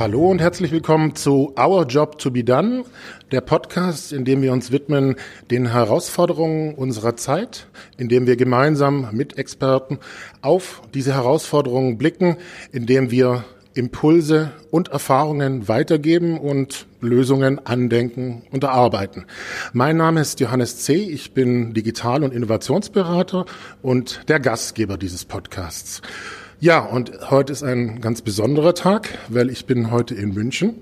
Hallo und herzlich willkommen zu Our Job to be Done, der Podcast, in dem wir uns widmen den Herausforderungen unserer Zeit, in dem wir gemeinsam mit Experten auf diese Herausforderungen blicken, in dem wir Impulse und Erfahrungen weitergeben und Lösungen andenken und erarbeiten. Mein Name ist Johannes C. Ich bin Digital- und Innovationsberater und der Gastgeber dieses Podcasts. Ja, und heute ist ein ganz besonderer Tag, weil ich bin heute in München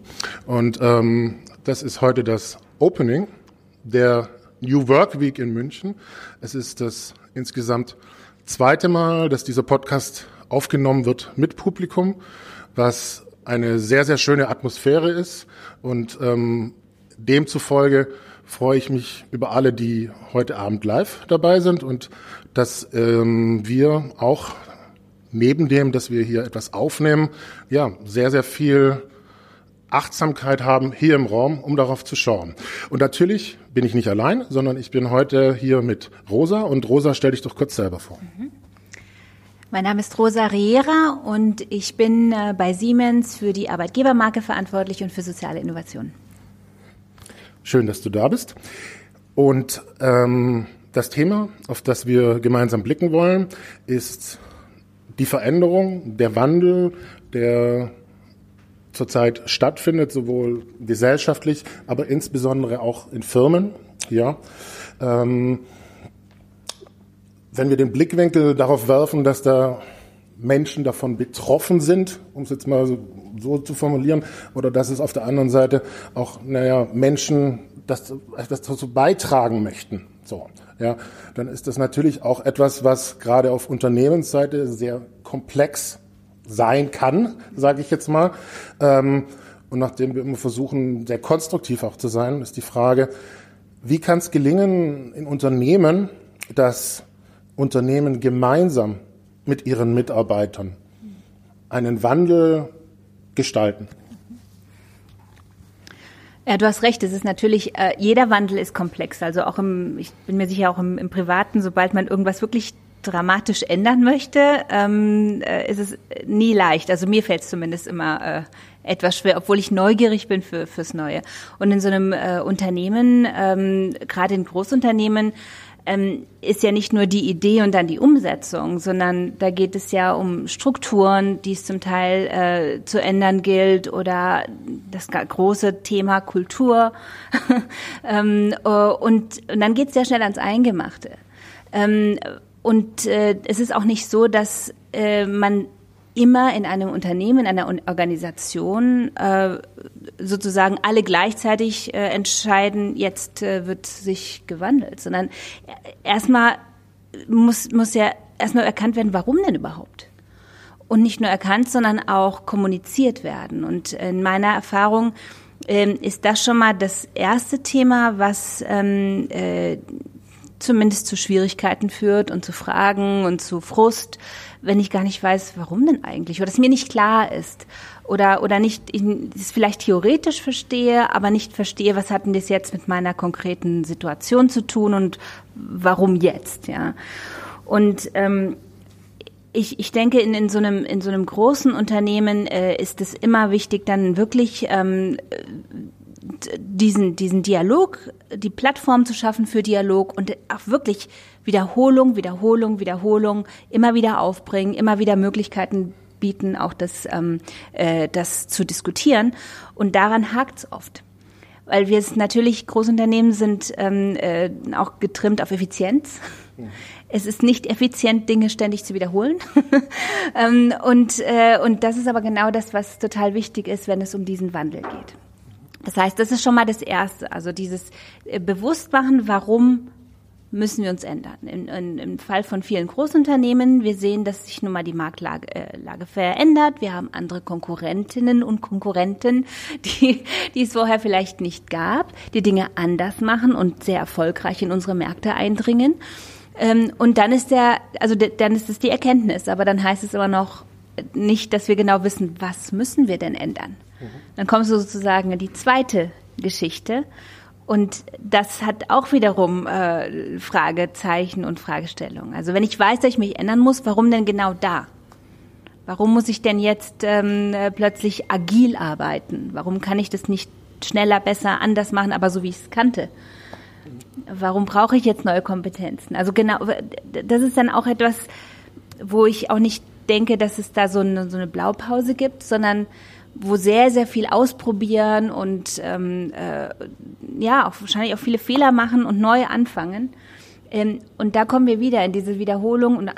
und ähm, das ist heute das Opening der New Work Week in München. Es ist das insgesamt zweite Mal, dass dieser Podcast aufgenommen wird mit Publikum, was eine sehr, sehr schöne Atmosphäre ist und ähm, demzufolge freue ich mich über alle, die heute Abend live dabei sind und dass ähm, wir auch neben dem, dass wir hier etwas aufnehmen, ja, sehr, sehr viel Achtsamkeit haben hier im Raum, um darauf zu schauen. Und natürlich bin ich nicht allein, sondern ich bin heute hier mit Rosa. Und Rosa, stell dich doch kurz selber vor. Mhm. Mein Name ist Rosa Riera und ich bin äh, bei Siemens für die Arbeitgebermarke verantwortlich und für soziale Innovation. Schön, dass du da bist. Und ähm, das Thema, auf das wir gemeinsam blicken wollen, ist die Veränderung, der Wandel, der zurzeit stattfindet, sowohl gesellschaftlich, aber insbesondere auch in Firmen. Ja, ähm, wenn wir den Blickwinkel darauf werfen, dass da Menschen davon betroffen sind, um es jetzt mal so, so, zu formulieren, oder dass es auf der anderen Seite auch, naja, Menschen das, das dazu beitragen möchten. So ja, dann ist das natürlich auch etwas, was gerade auf Unternehmensseite sehr komplex sein kann, sage ich jetzt mal. Ähm, und nachdem wir immer versuchen, sehr konstruktiv auch zu sein, ist die Frage, wie kann es gelingen in Unternehmen, dass Unternehmen gemeinsam mit ihren Mitarbeitern einen Wandel gestalten? Ja, du hast recht. Es ist natürlich, äh, jeder Wandel ist komplex. Also auch im, ich bin mir sicher auch im, im Privaten, sobald man irgendwas wirklich dramatisch ändern möchte, ähm, äh, ist es nie leicht. Also mir fällt es zumindest immer äh, etwas schwer, obwohl ich neugierig bin für fürs Neue. Und in so einem äh, Unternehmen, ähm, gerade in Großunternehmen, ähm, ist ja nicht nur die Idee und dann die Umsetzung, sondern da geht es ja um Strukturen, die es zum Teil äh, zu ändern gilt oder das große Thema Kultur. ähm, äh, und, und dann geht es sehr schnell ans Eingemachte. Ähm, und äh, es ist auch nicht so, dass äh, man immer in einem Unternehmen, in einer Organisation äh, sozusagen alle gleichzeitig äh, entscheiden, jetzt äh, wird sich gewandelt, sondern erstmal muss, muss ja erstmal erkannt werden, warum denn überhaupt? Und nicht nur erkannt, sondern auch kommuniziert werden. Und in meiner Erfahrung ähm, ist das schon mal das erste Thema, was ähm, äh, zumindest zu Schwierigkeiten führt und zu Fragen und zu Frust, wenn ich gar nicht weiß, warum denn eigentlich oder es mir nicht klar ist oder oder nicht ich es vielleicht theoretisch verstehe, aber nicht verstehe, was hat denn das jetzt mit meiner konkreten Situation zu tun und warum jetzt, ja. Und ähm, ich, ich denke, in, in, so einem, in so einem großen Unternehmen äh, ist es immer wichtig, dann wirklich ähm, diesen, diesen Dialog, die Plattform zu schaffen für Dialog und auch wirklich Wiederholung, Wiederholung, Wiederholung, immer wieder aufbringen, immer wieder Möglichkeiten bieten, auch das, ähm, äh, das zu diskutieren. Und daran hakt es oft. Weil wir es natürlich, Großunternehmen sind ähm, äh, auch getrimmt auf Effizienz. Es ist nicht effizient, Dinge ständig zu wiederholen. ähm, und, äh, und das ist aber genau das, was total wichtig ist, wenn es um diesen Wandel geht. Das heißt, das ist schon mal das Erste, also dieses äh, Bewusstmachen, warum müssen wir uns ändern. In, in, Im Fall von vielen Großunternehmen, wir sehen, dass sich nun mal die Marktlage äh, Lage verändert. Wir haben andere Konkurrentinnen und Konkurrenten, die, die es vorher vielleicht nicht gab, die Dinge anders machen und sehr erfolgreich in unsere Märkte eindringen. Ähm, und dann ist der, also dann ist es die Erkenntnis, aber dann heißt es immer noch nicht, dass wir genau wissen, was müssen wir denn ändern. Dann kommst du sozusagen in die zweite Geschichte. Und das hat auch wiederum äh, Fragezeichen und Fragestellungen. Also wenn ich weiß, dass ich mich ändern muss, warum denn genau da? Warum muss ich denn jetzt ähm, äh, plötzlich agil arbeiten? Warum kann ich das nicht schneller, besser, anders machen, aber so wie ich es kannte? Warum brauche ich jetzt neue Kompetenzen? Also genau, das ist dann auch etwas, wo ich auch nicht denke, dass es da so eine, so eine Blaupause gibt, sondern wo sehr, sehr viel ausprobieren und ähm, äh, ja, auch wahrscheinlich auch viele Fehler machen und neu anfangen. Ähm, und da kommen wir wieder in diese Wiederholung und,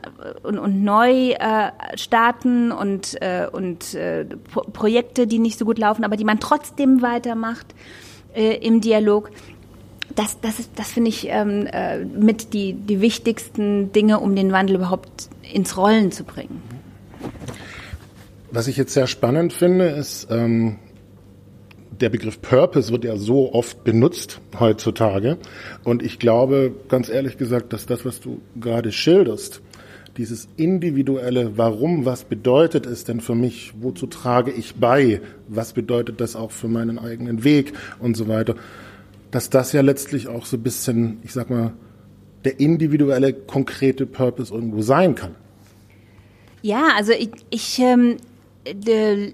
und, und neu äh, starten und, äh, und äh, Pro Projekte, die nicht so gut laufen, aber die man trotzdem weitermacht äh, im Dialog. Das, das, ist, das finde ich ähm, äh, mit die, die wichtigsten Dinge, um den Wandel überhaupt ins Rollen zu bringen. Was ich jetzt sehr spannend finde, ist, ähm, der Begriff Purpose wird ja so oft benutzt heutzutage. Und ich glaube, ganz ehrlich gesagt, dass das, was du gerade schilderst, dieses individuelle Warum, was bedeutet es denn für mich, wozu trage ich bei, was bedeutet das auch für meinen eigenen Weg und so weiter, dass das ja letztlich auch so ein bisschen, ich sag mal, der individuelle, konkrete Purpose irgendwo sein kann. Ja, also ich, ich ähm,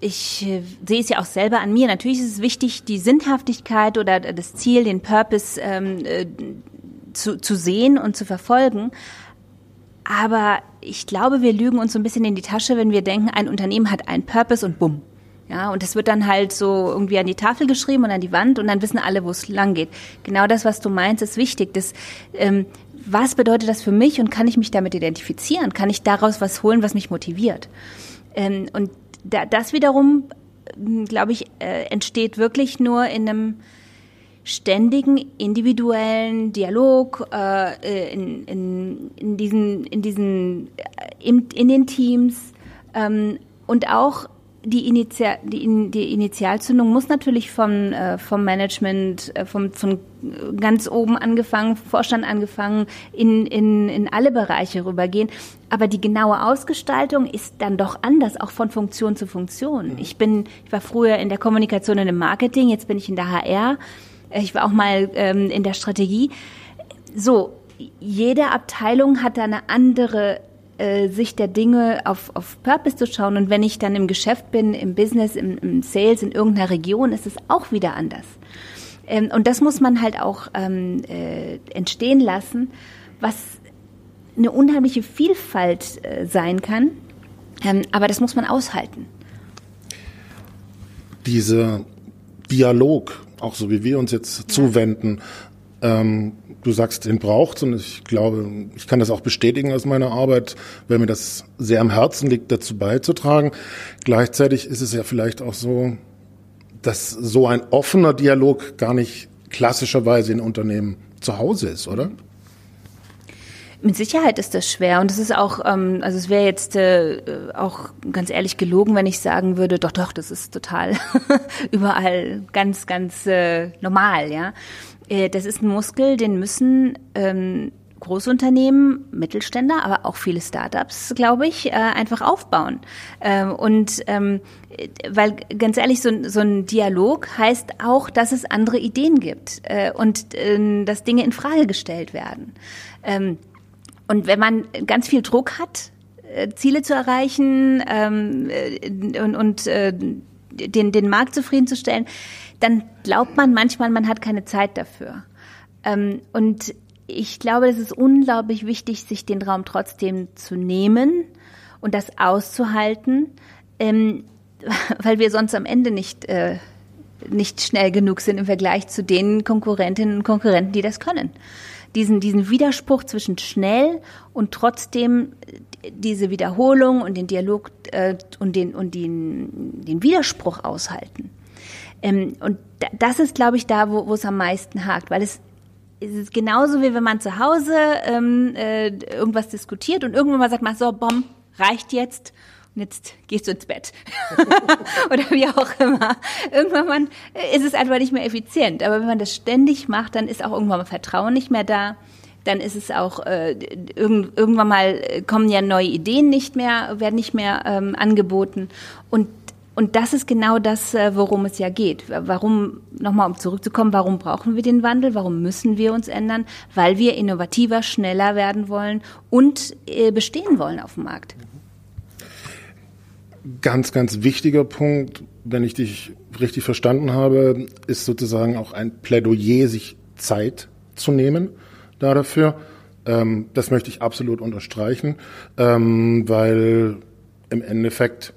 ich äh, sehe es ja auch selber an mir. Natürlich ist es wichtig, die Sinnhaftigkeit oder das Ziel, den Purpose ähm, äh, zu, zu sehen und zu verfolgen. Aber ich glaube, wir lügen uns so ein bisschen in die Tasche, wenn wir denken, ein Unternehmen hat einen Purpose und bumm. Ja, und das wird dann halt so irgendwie an die Tafel geschrieben und an die Wand und dann wissen alle, wo es lang geht. Genau das, was du meinst, ist wichtig. Das, ähm, was bedeutet das für mich und kann ich mich damit identifizieren? Kann ich daraus was holen, was mich motiviert? Ähm, und das wiederum, glaube ich, äh, entsteht wirklich nur in einem ständigen individuellen Dialog äh, in, in, in diesen in diesen in, in den Teams ähm, und auch die, Initial, die, die Initialzündung muss natürlich vom, äh, vom Management, äh, vom, von ganz oben angefangen, Vorstand angefangen, in, in, in alle Bereiche rübergehen. Aber die genaue Ausgestaltung ist dann doch anders, auch von Funktion zu Funktion. Mhm. Ich bin, ich war früher in der Kommunikation und im Marketing, jetzt bin ich in der HR. Ich war auch mal ähm, in der Strategie. So, jede Abteilung hat da eine andere äh, Sicht der Dinge auf, auf Purpose zu schauen. Und wenn ich dann im Geschäft bin, im Business, im, im Sales, in irgendeiner Region, ist es auch wieder anders. Ähm, und das muss man halt auch ähm, äh, entstehen lassen, was eine unheimliche Vielfalt äh, sein kann. Ähm, aber das muss man aushalten. Dieser Dialog, auch so wie wir uns jetzt ja. zuwenden, ähm, du sagst, den braucht und ich glaube, ich kann das auch bestätigen aus meiner Arbeit, weil mir das sehr am Herzen liegt, dazu beizutragen. Gleichzeitig ist es ja vielleicht auch so, dass so ein offener Dialog gar nicht klassischerweise in Unternehmen zu Hause ist, oder? Mit Sicherheit ist das schwer und es ist auch, ähm, also es wäre jetzt äh, auch ganz ehrlich gelogen, wenn ich sagen würde, doch, doch, das ist total überall ganz, ganz äh, normal, ja. Äh, das ist ein Muskel, den müssen ähm, Großunternehmen, Mittelständler, aber auch viele Startups, glaube ich, äh, einfach aufbauen. Ähm, und ähm, weil ganz ehrlich, so, so ein Dialog heißt auch, dass es andere Ideen gibt äh, und äh, dass Dinge in Frage gestellt werden. Ähm, und wenn man ganz viel Druck hat, äh, Ziele zu erreichen ähm, äh, und, und äh, den, den Markt zufriedenzustellen, dann glaubt man manchmal, man hat keine Zeit dafür. Ähm, und ich glaube, es ist unglaublich wichtig, sich den Raum trotzdem zu nehmen und das auszuhalten, ähm, weil wir sonst am Ende nicht, äh, nicht schnell genug sind im Vergleich zu den Konkurrentinnen und Konkurrenten, die das können. Diesen, diesen Widerspruch zwischen schnell und trotzdem diese Wiederholung und den Dialog äh, und, den, und den, den Widerspruch aushalten. Ähm, und das ist, glaube ich, da, wo, es am meisten hakt, weil es es ist genauso wie wenn man zu Hause ähm, äh, irgendwas diskutiert und irgendwann mal sagt man so, bom, reicht jetzt und jetzt gehst du ins Bett. Oder wie auch immer. Irgendwann ist es einfach nicht mehr effizient. Aber wenn man das ständig macht, dann ist auch irgendwann mal Vertrauen nicht mehr da. Dann ist es auch äh, irgend, irgendwann mal kommen ja neue Ideen nicht mehr, werden nicht mehr ähm, angeboten. Und und das ist genau das, äh, worum es ja geht. Warum, nochmal um zurückzukommen, warum brauchen wir den Wandel? Warum müssen wir uns ändern? Weil wir innovativer, schneller werden wollen und äh, bestehen wollen auf dem Markt. Ganz, ganz wichtiger Punkt, wenn ich dich richtig verstanden habe, ist sozusagen auch ein Plädoyer, sich Zeit zu nehmen da dafür. Ähm, das möchte ich absolut unterstreichen, ähm, weil im Endeffekt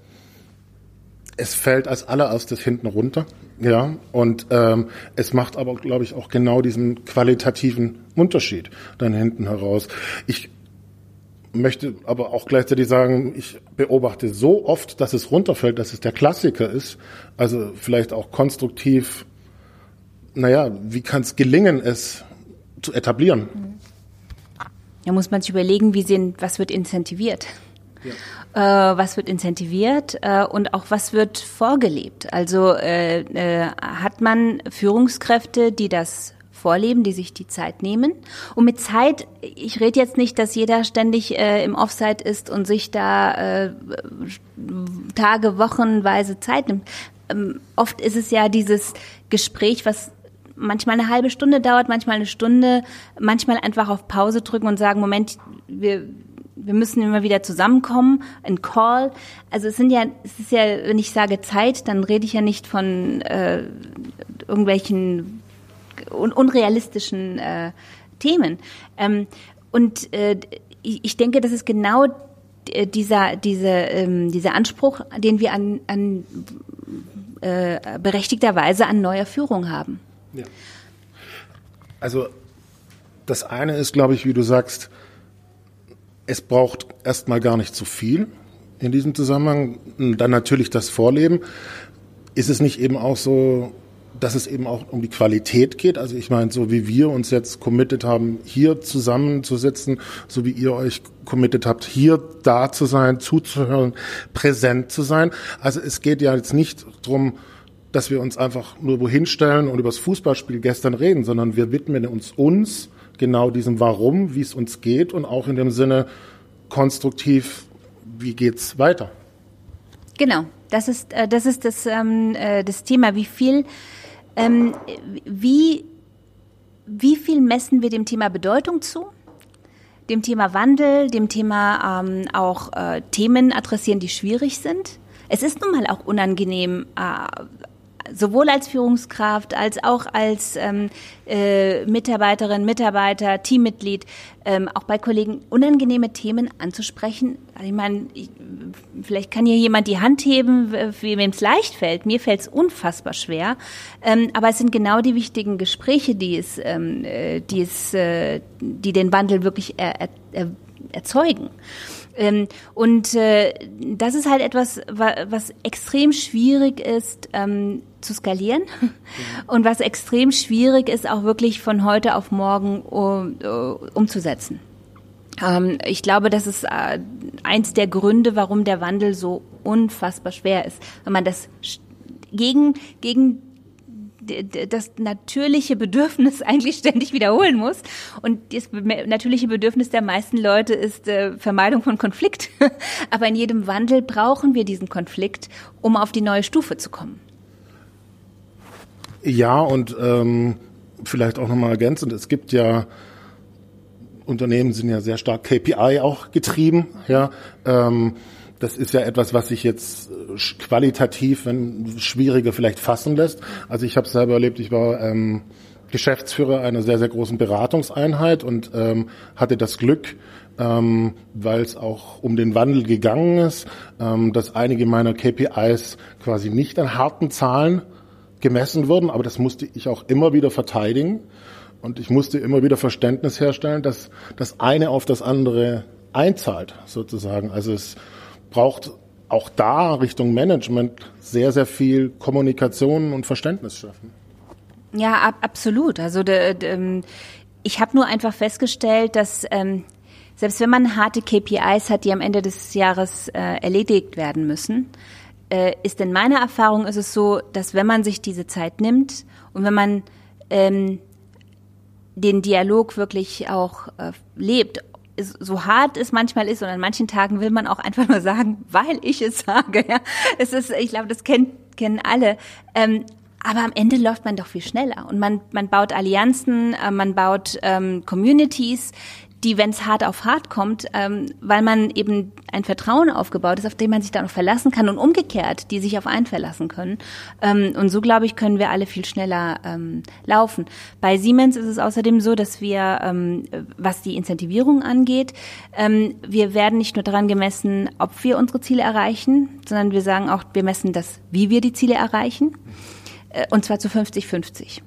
es fällt als allererstes hinten runter, ja, und ähm, es macht aber, glaube ich, auch genau diesen qualitativen Unterschied dann hinten heraus. Ich möchte aber auch gleichzeitig sagen, ich beobachte so oft, dass es runterfällt, dass es der Klassiker ist. Also vielleicht auch konstruktiv, naja, wie kann es gelingen, es zu etablieren? Da muss man sich überlegen, wie sind, was wird incentiviert. Ja. Äh, was wird incentiviert äh, und auch was wird vorgelebt? Also äh, äh hat man Führungskräfte, die das vorleben, die sich die Zeit nehmen. Und mit Zeit, ich rede jetzt nicht, dass jeder ständig äh, im Offside ist und sich da äh, Tage, Wochenweise Zeit nimmt. Ähm, oft ist es ja dieses Gespräch, was manchmal eine halbe Stunde dauert, manchmal eine Stunde, manchmal einfach auf Pause drücken und sagen, Moment, wir, wir müssen immer wieder zusammenkommen, ein Call. Also es sind ja, es ist ja, wenn ich sage Zeit, dann rede ich ja nicht von äh, irgendwelchen un unrealistischen äh, Themen. Ähm, und äh, ich denke, das ist genau dieser, diese, ähm, dieser Anspruch, den wir an, an äh, berechtigterweise an neuer Führung haben. Ja. Also das eine ist, glaube ich, wie du sagst, es braucht erstmal gar nicht zu viel in diesem Zusammenhang. Dann natürlich das Vorleben. Ist es nicht eben auch so, dass es eben auch um die Qualität geht. Also ich meine, so wie wir uns jetzt committed haben, hier zusammenzusitzen, so wie ihr euch committed habt, hier da zu sein, zuzuhören, präsent zu sein. Also es geht ja jetzt nicht drum, dass wir uns einfach nur wohin stellen und über das Fußballspiel gestern reden, sondern wir widmen uns uns genau diesem Warum, wie es uns geht und auch in dem Sinne konstruktiv, wie geht's weiter. Genau, das ist äh, das ist das ähm, äh, das Thema, wie viel ähm, wie, wie viel messen wir dem Thema Bedeutung zu? Dem Thema Wandel, dem Thema ähm, auch äh, Themen adressieren, die schwierig sind? Es ist nun mal auch unangenehm, äh, sowohl als Führungskraft als auch als ähm, äh, Mitarbeiterin, Mitarbeiter, Teammitglied, ähm, auch bei Kollegen unangenehme Themen anzusprechen. Also ich meine, ich, vielleicht kann hier jemand die Hand heben, wem es leicht fällt. Mir fällt es unfassbar schwer. Ähm, aber es sind genau die wichtigen Gespräche, die es, ähm, äh, die es, äh, die den Wandel wirklich er, er, erzeugen. Ähm, und äh, das ist halt etwas, was extrem schwierig ist ähm, zu skalieren und was extrem schwierig ist, auch wirklich von heute auf morgen um, umzusetzen. Ähm, ich glaube, das ist äh, eins der Gründe, warum der Wandel so unfassbar schwer ist. Wenn man das gegen, gegen das natürliche Bedürfnis eigentlich ständig wiederholen muss. Und das natürliche Bedürfnis der meisten Leute ist äh, Vermeidung von Konflikt. Aber in jedem Wandel brauchen wir diesen Konflikt, um auf die neue Stufe zu kommen. Ja, und ähm, vielleicht auch nochmal ergänzend, es gibt ja Unternehmen sind ja sehr stark KPI auch getrieben, ja. Ähm, das ist ja etwas, was sich jetzt äh, qualitativ, wenn schwieriger vielleicht fassen lässt. Also ich habe es selber erlebt, ich war ähm, Geschäftsführer einer sehr, sehr großen Beratungseinheit und ähm, hatte das Glück, ähm, weil es auch um den Wandel gegangen ist, ähm, dass einige meiner KPIs quasi nicht an harten Zahlen gemessen wurden, aber das musste ich auch immer wieder verteidigen und ich musste immer wieder Verständnis herstellen, dass das eine auf das andere einzahlt, sozusagen. Also es braucht auch da Richtung Management sehr, sehr viel Kommunikation und Verständnis schaffen. Ja, ab, absolut. Also de, de, ähm, ich habe nur einfach festgestellt, dass ähm, selbst wenn man harte KPIs hat, die am Ende des Jahres äh, erledigt werden müssen, äh, ist in meiner Erfahrung ist es so, dass wenn man sich diese Zeit nimmt und wenn man ähm, den Dialog wirklich auch äh, lebt, so hart es manchmal ist und an manchen Tagen will man auch einfach nur sagen, weil ich es sage. Ja, es ist, ich glaube, das kennen kennen alle. Ähm, aber am Ende läuft man doch viel schneller und man man baut Allianzen, äh, man baut ähm, Communities, die, wenn es hart auf hart kommt, ähm, weil man eben ein Vertrauen aufgebaut ist, auf dem man sich dann auch verlassen kann und umgekehrt, die sich auf einen verlassen können. Ähm, und so, glaube ich, können wir alle viel schneller ähm, laufen. Bei Siemens ist es außerdem so, dass wir, ähm, was die Incentivierung angeht, ähm, wir werden nicht nur daran gemessen, ob wir unsere Ziele erreichen, sondern wir sagen auch, wir messen das, wie wir die Ziele erreichen. Äh, und zwar zu 50-50.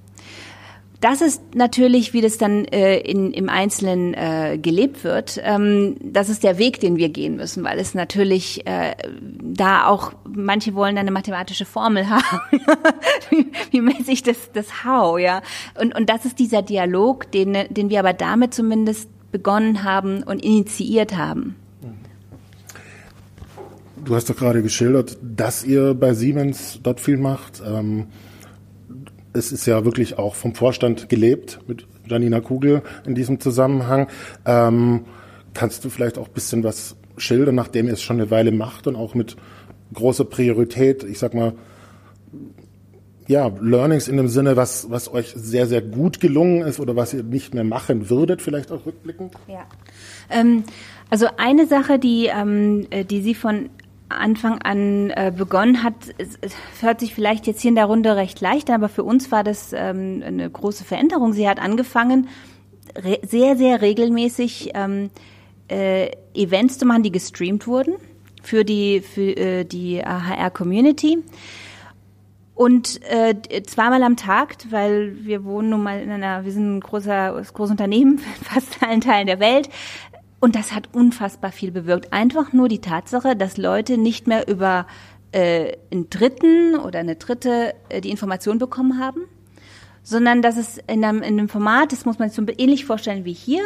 Das ist natürlich, wie das dann äh, in, im Einzelnen äh, gelebt wird. Ähm, das ist der Weg, den wir gehen müssen, weil es natürlich äh, da auch, manche wollen eine mathematische Formel haben. wie, wie ich das, das How, ja? Und, und das ist dieser Dialog, den, den wir aber damit zumindest begonnen haben und initiiert haben. Du hast doch gerade geschildert, dass ihr bei Siemens dort viel macht. Ähm es ist ja wirklich auch vom Vorstand gelebt mit Janina Kugel in diesem Zusammenhang. Ähm, kannst du vielleicht auch ein bisschen was schildern, nachdem ihr es schon eine Weile macht und auch mit großer Priorität, ich sag mal, ja, Learnings in dem Sinne, was, was euch sehr, sehr gut gelungen ist oder was ihr nicht mehr machen würdet, vielleicht auch rückblickend? Ja. Ähm, also eine Sache, die, ähm, äh, die Sie von Anfang an äh, begonnen hat, es, es hört sich vielleicht jetzt hier in der Runde recht leicht aber für uns war das ähm, eine große Veränderung. Sie hat angefangen, sehr, sehr regelmäßig ähm, äh, Events zu machen, die gestreamt wurden für die, für, äh, die HR-Community. Und äh, zweimal am Tag, weil wir wohnen nun mal in einer, wir sind ein großer, großes Unternehmen, fast allen Teilen der Welt, und das hat unfassbar viel bewirkt. Einfach nur die Tatsache, dass Leute nicht mehr über äh, einen Dritten oder eine Dritte äh, die Information bekommen haben, sondern dass es in einem, in einem Format, das muss man sich so ähnlich vorstellen wie hier,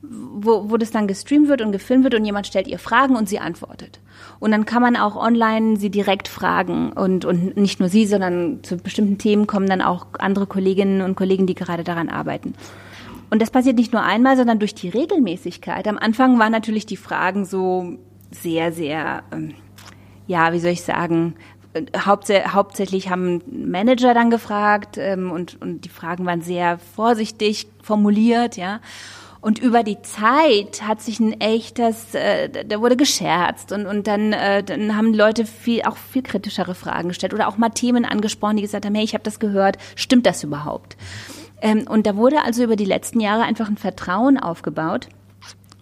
wo, wo das dann gestreamt wird und gefilmt wird und jemand stellt ihr Fragen und sie antwortet. Und dann kann man auch online sie direkt fragen und, und nicht nur sie, sondern zu bestimmten Themen kommen dann auch andere Kolleginnen und Kollegen, die gerade daran arbeiten. Und das passiert nicht nur einmal, sondern durch die Regelmäßigkeit. Am Anfang waren natürlich die Fragen so sehr, sehr, ähm, ja, wie soll ich sagen, äh, hauptsächlich haben Manager dann gefragt ähm, und, und die Fragen waren sehr vorsichtig formuliert, ja. Und über die Zeit hat sich ein echtes, äh, da wurde gescherzt und, und dann, äh, dann haben Leute viel, auch viel kritischere Fragen gestellt oder auch mal Themen angesprochen, die gesagt haben, hey, ich habe das gehört, stimmt das überhaupt? Ähm, und da wurde also über die letzten Jahre einfach ein Vertrauen aufgebaut.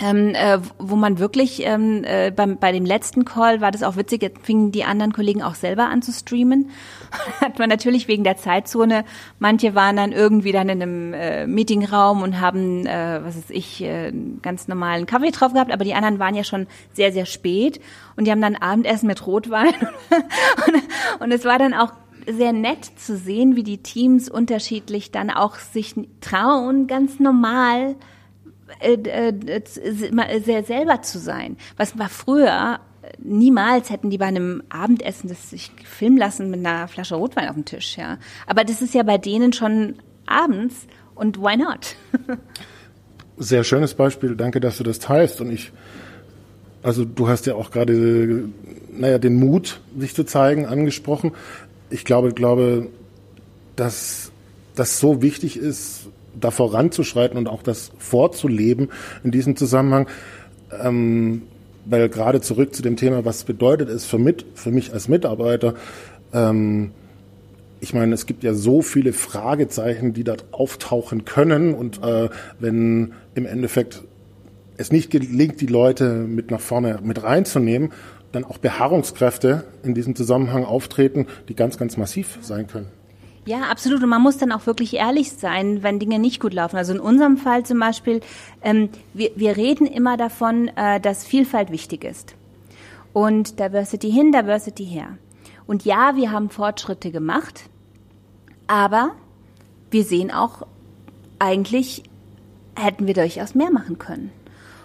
Ähm, äh, wo man wirklich ähm, äh, beim, bei dem letzten Call war das auch witzig, jetzt fingen die anderen Kollegen auch selber an zu streamen. Hat man natürlich wegen der Zeitzone, manche waren dann irgendwie dann in einem äh, Meetingraum und haben, äh, was weiß ich, äh, ganz normalen Kaffee drauf gehabt, aber die anderen waren ja schon sehr, sehr spät und die haben dann Abendessen mit Rotwein und, und es war dann auch sehr nett zu sehen, wie die Teams unterschiedlich dann auch sich trauen, ganz normal äh, äh, sehr selber zu sein. Was war früher niemals hätten die bei einem Abendessen das sich filmen lassen mit einer Flasche Rotwein auf dem Tisch, ja. Aber das ist ja bei denen schon abends und why not? Sehr schönes Beispiel. Danke, dass du das teilst. Und ich, also du hast ja auch gerade, naja, den Mut, sich zu zeigen, angesprochen ich glaube, glaube, dass das so wichtig ist, da voranzuschreiten und auch das vorzuleben in diesem Zusammenhang. Ähm, weil gerade zurück zu dem Thema, was bedeutet es für, mit, für mich als Mitarbeiter, ähm, ich meine, es gibt ja so viele Fragezeichen, die dort auftauchen können und äh, wenn im Endeffekt es nicht gelingt, die Leute mit nach vorne mit reinzunehmen dann auch Beharrungskräfte in diesem Zusammenhang auftreten, die ganz, ganz massiv sein können. Ja, absolut. Und man muss dann auch wirklich ehrlich sein, wenn Dinge nicht gut laufen. Also in unserem Fall zum Beispiel, ähm, wir, wir reden immer davon, äh, dass Vielfalt wichtig ist. Und Diversity hin, Diversity her. Und ja, wir haben Fortschritte gemacht, aber wir sehen auch, eigentlich hätten wir durchaus mehr machen können.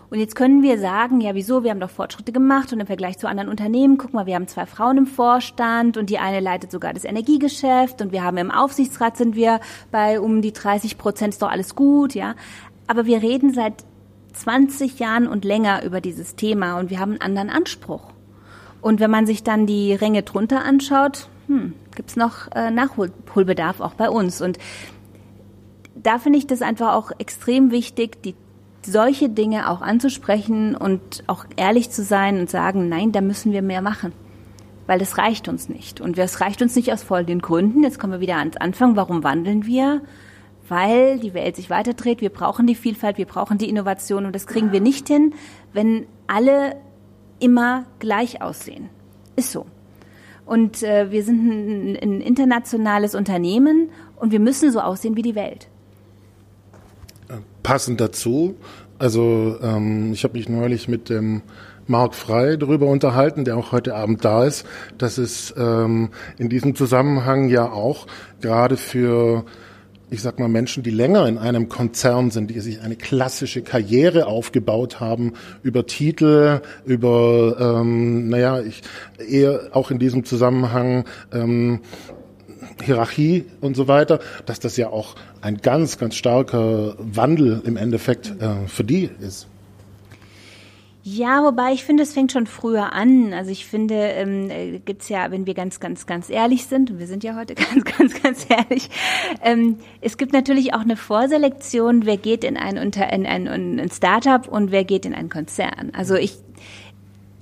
Und jetzt können wir sagen, ja, wieso, wir haben doch Fortschritte gemacht und im Vergleich zu anderen Unternehmen, guck mal, wir haben zwei Frauen im Vorstand und die eine leitet sogar das Energiegeschäft und wir haben im Aufsichtsrat sind wir bei um die 30 Prozent, ist doch alles gut, ja. Aber wir reden seit 20 Jahren und länger über dieses Thema und wir haben einen anderen Anspruch. Und wenn man sich dann die Ränge drunter anschaut, hm, gibt's noch äh, Nachholbedarf auch bei uns. Und da finde ich das einfach auch extrem wichtig, die solche Dinge auch anzusprechen und auch ehrlich zu sein und sagen, nein, da müssen wir mehr machen. Weil das reicht uns nicht. Und es reicht uns nicht aus folgenden Gründen. Jetzt kommen wir wieder ans Anfang. Warum wandeln wir? Weil die Welt sich weiterdreht. Wir brauchen die Vielfalt, wir brauchen die Innovation. Und das kriegen wir nicht hin, wenn alle immer gleich aussehen. Ist so. Und äh, wir sind ein, ein internationales Unternehmen und wir müssen so aussehen wie die Welt. Passend dazu, also ähm, ich habe mich neulich mit dem Mark Frei darüber unterhalten, der auch heute Abend da ist, dass es ähm, in diesem Zusammenhang ja auch gerade für ich sag mal, Menschen, die länger in einem Konzern sind, die sich eine klassische Karriere aufgebaut haben, über Titel, über, ähm, naja, ich, eher auch in diesem Zusammenhang ähm, Hierarchie und so weiter, dass das ja auch ein ganz, ganz starker Wandel im Endeffekt äh, für die ist. Ja, wobei ich finde, es fängt schon früher an. Also ich finde, ähm, äh, gibt's ja, wenn wir ganz, ganz, ganz ehrlich sind, und wir sind ja heute ganz, ganz, ganz ehrlich, ähm, es gibt natürlich auch eine Vorselektion, wer geht in ein, Unter in ein, in ein Startup und wer geht in einen Konzern. Also ich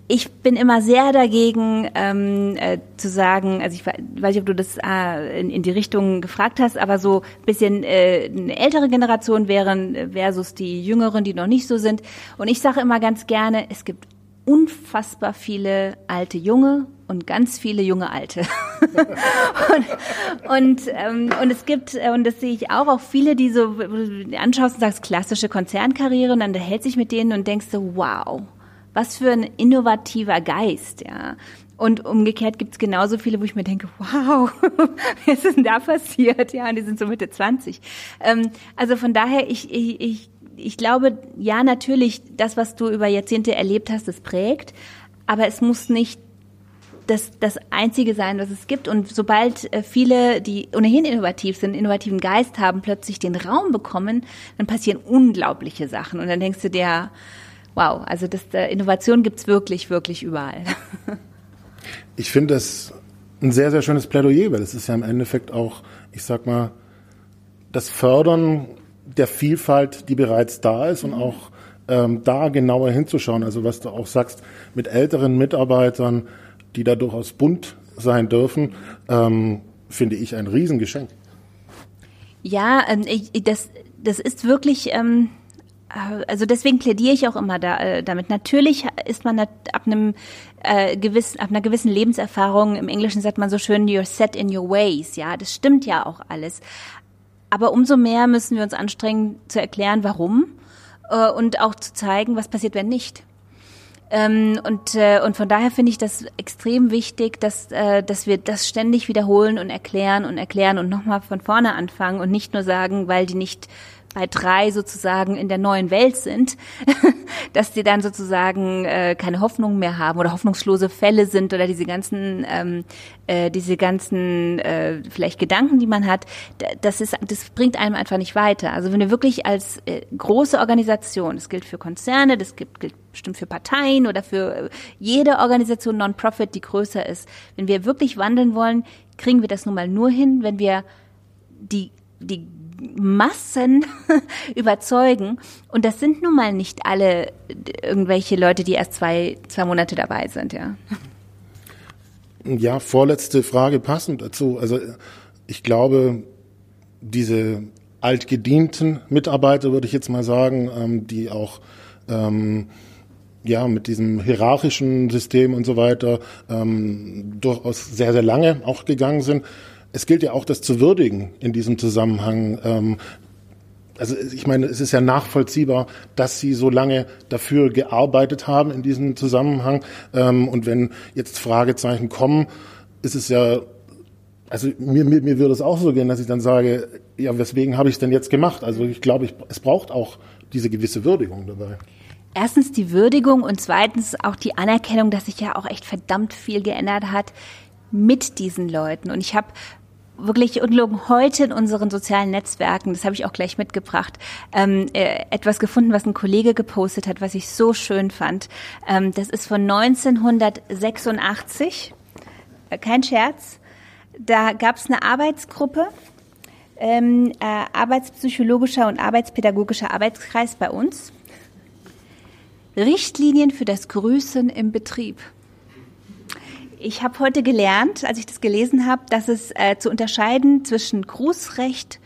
ich bin immer sehr dagegen ähm, äh, zu sagen, also ich weiß nicht, ob du das äh, in, in die Richtung gefragt hast, aber so ein bisschen äh, eine ältere Generation wären versus die jüngeren, die noch nicht so sind. Und ich sage immer ganz gerne, es gibt unfassbar viele alte Junge und ganz viele junge Alte. und, und, ähm, und es gibt, äh, und das sehe ich auch, auch viele, die so anschaust und sagst, klassische Konzernkarriere und dann hält sich mit denen und denkst so, wow, was für ein innovativer Geist, ja. Und umgekehrt gibt es genauso viele, wo ich mir denke, wow, was ist denn da passiert? Ja, und die sind so Mitte 20. Ähm, also von daher, ich, ich, ich, ich glaube, ja, natürlich, das, was du über Jahrzehnte erlebt hast, das prägt, aber es muss nicht das, das Einzige sein, was es gibt. Und sobald äh, viele, die ohnehin innovativ sind, innovativen Geist haben, plötzlich den Raum bekommen, dann passieren unglaubliche Sachen. Und dann denkst du dir, wow, also das, äh, Innovation gibt's wirklich, wirklich überall. Ich finde das ein sehr, sehr schönes Plädoyer, weil es ist ja im Endeffekt auch, ich sag mal, das Fördern der Vielfalt, die bereits da ist und auch ähm, da genauer hinzuschauen. Also was du auch sagst, mit älteren Mitarbeitern, die da durchaus bunt sein dürfen, ähm, finde ich ein Riesengeschenk. Ja, ähm, ich, das, das ist wirklich, ähm, also deswegen plädiere ich auch immer da, äh, damit. Natürlich ist man ab einem äh, gewissen, ab einer gewissen Lebenserfahrung, im Englischen sagt man so schön, you're set in your ways. Ja, das stimmt ja auch alles. Aber umso mehr müssen wir uns anstrengen zu erklären, warum äh, und auch zu zeigen, was passiert, wenn nicht. Ähm, und, äh, und von daher finde ich das extrem wichtig, dass, äh, dass wir das ständig wiederholen und erklären und erklären und nochmal von vorne anfangen und nicht nur sagen, weil die nicht bei drei sozusagen in der neuen Welt sind, dass die dann sozusagen äh, keine Hoffnung mehr haben oder hoffnungslose Fälle sind oder diese ganzen ähm, äh, diese ganzen äh, vielleicht Gedanken, die man hat, das ist das bringt einem einfach nicht weiter. Also wenn wir wirklich als äh, große Organisation, das gilt für Konzerne, das gilt, gilt bestimmt für Parteien oder für äh, jede Organisation Non-Profit, die größer ist, wenn wir wirklich wandeln wollen, kriegen wir das nun mal nur hin, wenn wir die die Massen überzeugen. Und das sind nun mal nicht alle irgendwelche Leute, die erst zwei, zwei Monate dabei sind, ja. Ja, vorletzte Frage passend dazu. Also ich glaube, diese altgedienten Mitarbeiter, würde ich jetzt mal sagen, ähm, die auch ähm, ja mit diesem hierarchischen System und so weiter ähm, durchaus sehr, sehr lange auch gegangen sind, es gilt ja auch, das zu würdigen in diesem Zusammenhang. Ähm, also ich meine, es ist ja nachvollziehbar, dass Sie so lange dafür gearbeitet haben in diesem Zusammenhang. Ähm, und wenn jetzt Fragezeichen kommen, ist es ja, also mir, mir, mir würde es auch so gehen, dass ich dann sage, ja, weswegen habe ich es denn jetzt gemacht? Also ich glaube, ich, es braucht auch diese gewisse Würdigung dabei. Erstens die Würdigung und zweitens auch die Anerkennung, dass sich ja auch echt verdammt viel geändert hat mit diesen Leuten. Und ich habe wirklich unlogen heute in unseren sozialen Netzwerken, das habe ich auch gleich mitgebracht, ähm, äh, etwas gefunden, was ein Kollege gepostet hat, was ich so schön fand. Ähm, das ist von 1986, äh, kein Scherz. Da gab es eine Arbeitsgruppe, ähm, äh, arbeitspsychologischer und arbeitspädagogischer Arbeitskreis bei uns. Richtlinien für das Grüßen im Betrieb. Ich habe heute gelernt, als ich das gelesen habe, dass es äh, zu unterscheiden zwischen Grußrecht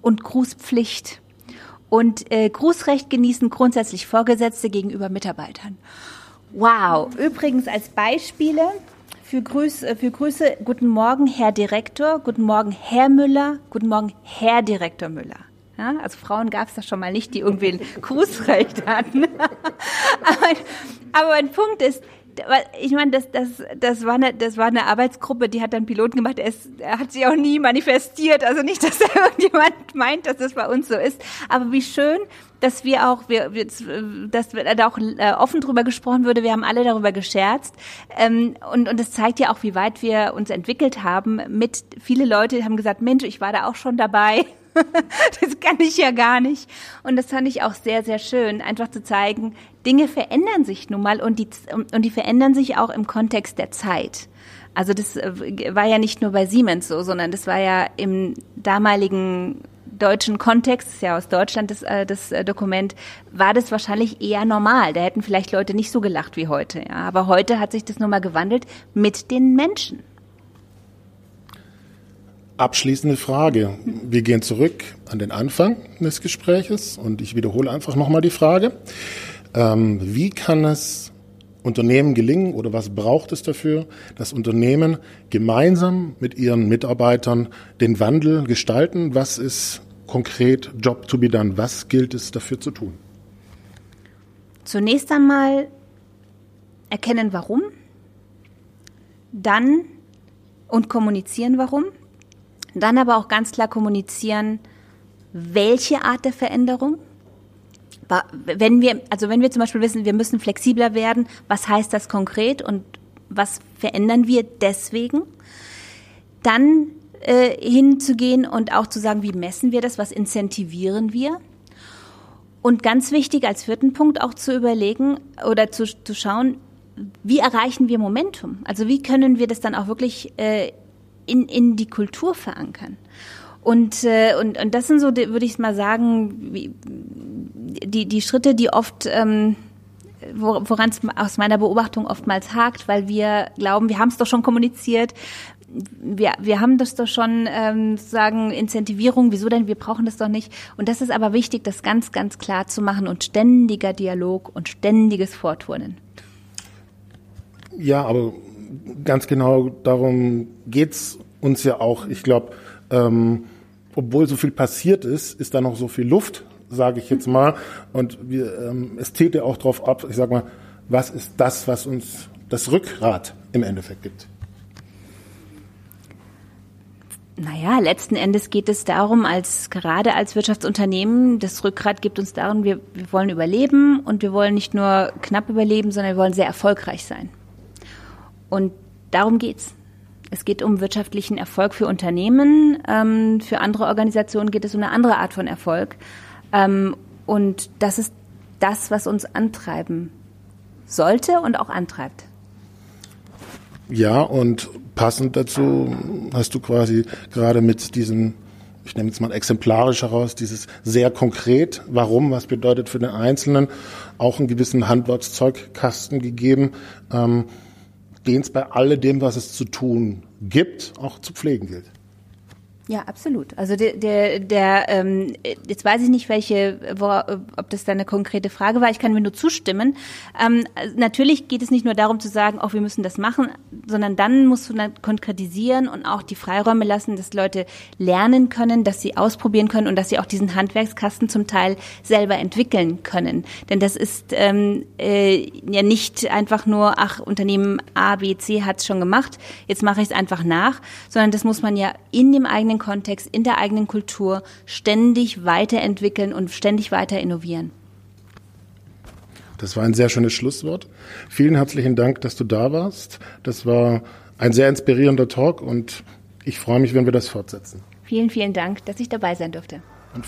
und Grußpflicht. Und äh, Grußrecht genießen grundsätzlich Vorgesetzte gegenüber Mitarbeitern. Wow. Übrigens als Beispiele für Grüße, äh, für Grüße, guten Morgen, Herr Direktor, guten Morgen, Herr Müller, guten Morgen, Herr Direktor Müller. Ja, also Frauen gab es da schon mal nicht, die irgendwie ein Grußrecht hatten. aber, aber ein Punkt ist, ich meine, das, das, das, war eine, das war eine Arbeitsgruppe, die hat dann Piloten gemacht. Er, ist, er hat sich auch nie manifestiert. Also nicht, dass da irgendjemand meint, dass das bei uns so ist. Aber wie schön, dass wir auch, wir, dass da auch äh, offen drüber gesprochen würde. Wir haben alle darüber gescherzt. Ähm, und, und das zeigt ja auch, wie weit wir uns entwickelt haben. Mit viele Leute haben gesagt, Mensch, ich war da auch schon dabei. das kann ich ja gar nicht. Und das fand ich auch sehr, sehr schön, einfach zu zeigen, Dinge verändern sich nun mal und die, und die verändern sich auch im Kontext der Zeit. Also das äh, war ja nicht nur bei Siemens so, sondern das war ja im damaligen deutschen Kontext, ist ja aus Deutschland das, äh, das äh, Dokument, war das wahrscheinlich eher normal. Da hätten vielleicht Leute nicht so gelacht wie heute. Ja. Aber heute hat sich das nun mal gewandelt mit den Menschen. Abschließende Frage. Wir gehen zurück an den Anfang des Gespräches und ich wiederhole einfach nochmal die Frage. Ähm, wie kann es Unternehmen gelingen oder was braucht es dafür, dass Unternehmen gemeinsam mit ihren Mitarbeitern den Wandel gestalten? Was ist konkret Job to be done? Was gilt es dafür zu tun? Zunächst einmal erkennen, warum, dann und kommunizieren, warum dann aber auch ganz klar kommunizieren, welche Art der Veränderung. Wenn wir, also wenn wir zum Beispiel wissen, wir müssen flexibler werden, was heißt das konkret und was verändern wir deswegen? Dann äh, hinzugehen und auch zu sagen, wie messen wir das, was incentivieren wir? Und ganz wichtig als vierten Punkt auch zu überlegen oder zu, zu schauen, wie erreichen wir Momentum? Also wie können wir das dann auch wirklich äh, in, in die Kultur verankern. Und, äh, und, und das sind so, würde ich mal sagen, die, die Schritte, die oft, ähm, woran es aus meiner Beobachtung oftmals hakt, weil wir glauben, wir haben es doch schon kommuniziert, wir, wir haben das doch schon ähm, sagen Incentivierung, wieso denn? Wir brauchen das doch nicht. Und das ist aber wichtig, das ganz, ganz klar zu machen und ständiger Dialog und ständiges Vorturnen. Ja, aber ganz genau darum geht's uns ja auch. Ich glaube, ähm, obwohl so viel passiert ist, ist da noch so viel Luft, sage ich jetzt mal. Und wir, ähm, es zählt ja auch darauf ab, ich sag mal, was ist das, was uns das Rückgrat im Endeffekt gibt. Naja, letzten Endes geht es darum, als gerade als Wirtschaftsunternehmen, das Rückgrat gibt uns darum, wir, wir wollen überleben und wir wollen nicht nur knapp überleben, sondern wir wollen sehr erfolgreich sein. Und darum geht's. Es geht um wirtschaftlichen Erfolg für Unternehmen. Ähm, für andere Organisationen geht es um eine andere Art von Erfolg. Ähm, und das ist das, was uns antreiben sollte und auch antreibt. Ja, und passend dazu hast du quasi gerade mit diesem, ich nehme jetzt mal exemplarisch heraus, dieses sehr konkret, warum, was bedeutet für den Einzelnen, auch einen gewissen Handwerkszeugkasten gegeben. Ähm, den es bei alledem, was es zu tun gibt, auch zu pflegen gilt. Ja, absolut. Also der, der, der ähm, jetzt weiß ich nicht, welche, wo, ob das da eine konkrete Frage war. Ich kann mir nur zustimmen. Ähm, natürlich geht es nicht nur darum zu sagen, auch oh, wir müssen das machen, sondern dann musst du dann konkretisieren und auch die Freiräume lassen, dass Leute lernen können, dass sie ausprobieren können und dass sie auch diesen Handwerkskasten zum Teil selber entwickeln können. Denn das ist ähm, äh, ja nicht einfach nur, ach, Unternehmen A, B, C hat es schon gemacht, jetzt mache ich es einfach nach, sondern das muss man ja in dem eigenen Kontext, in der eigenen Kultur ständig weiterentwickeln und ständig weiter innovieren. Das war ein sehr schönes Schlusswort. Vielen herzlichen Dank, dass du da warst. Das war ein sehr inspirierender Talk und ich freue mich, wenn wir das fortsetzen. Vielen, vielen Dank, dass ich dabei sein durfte. Und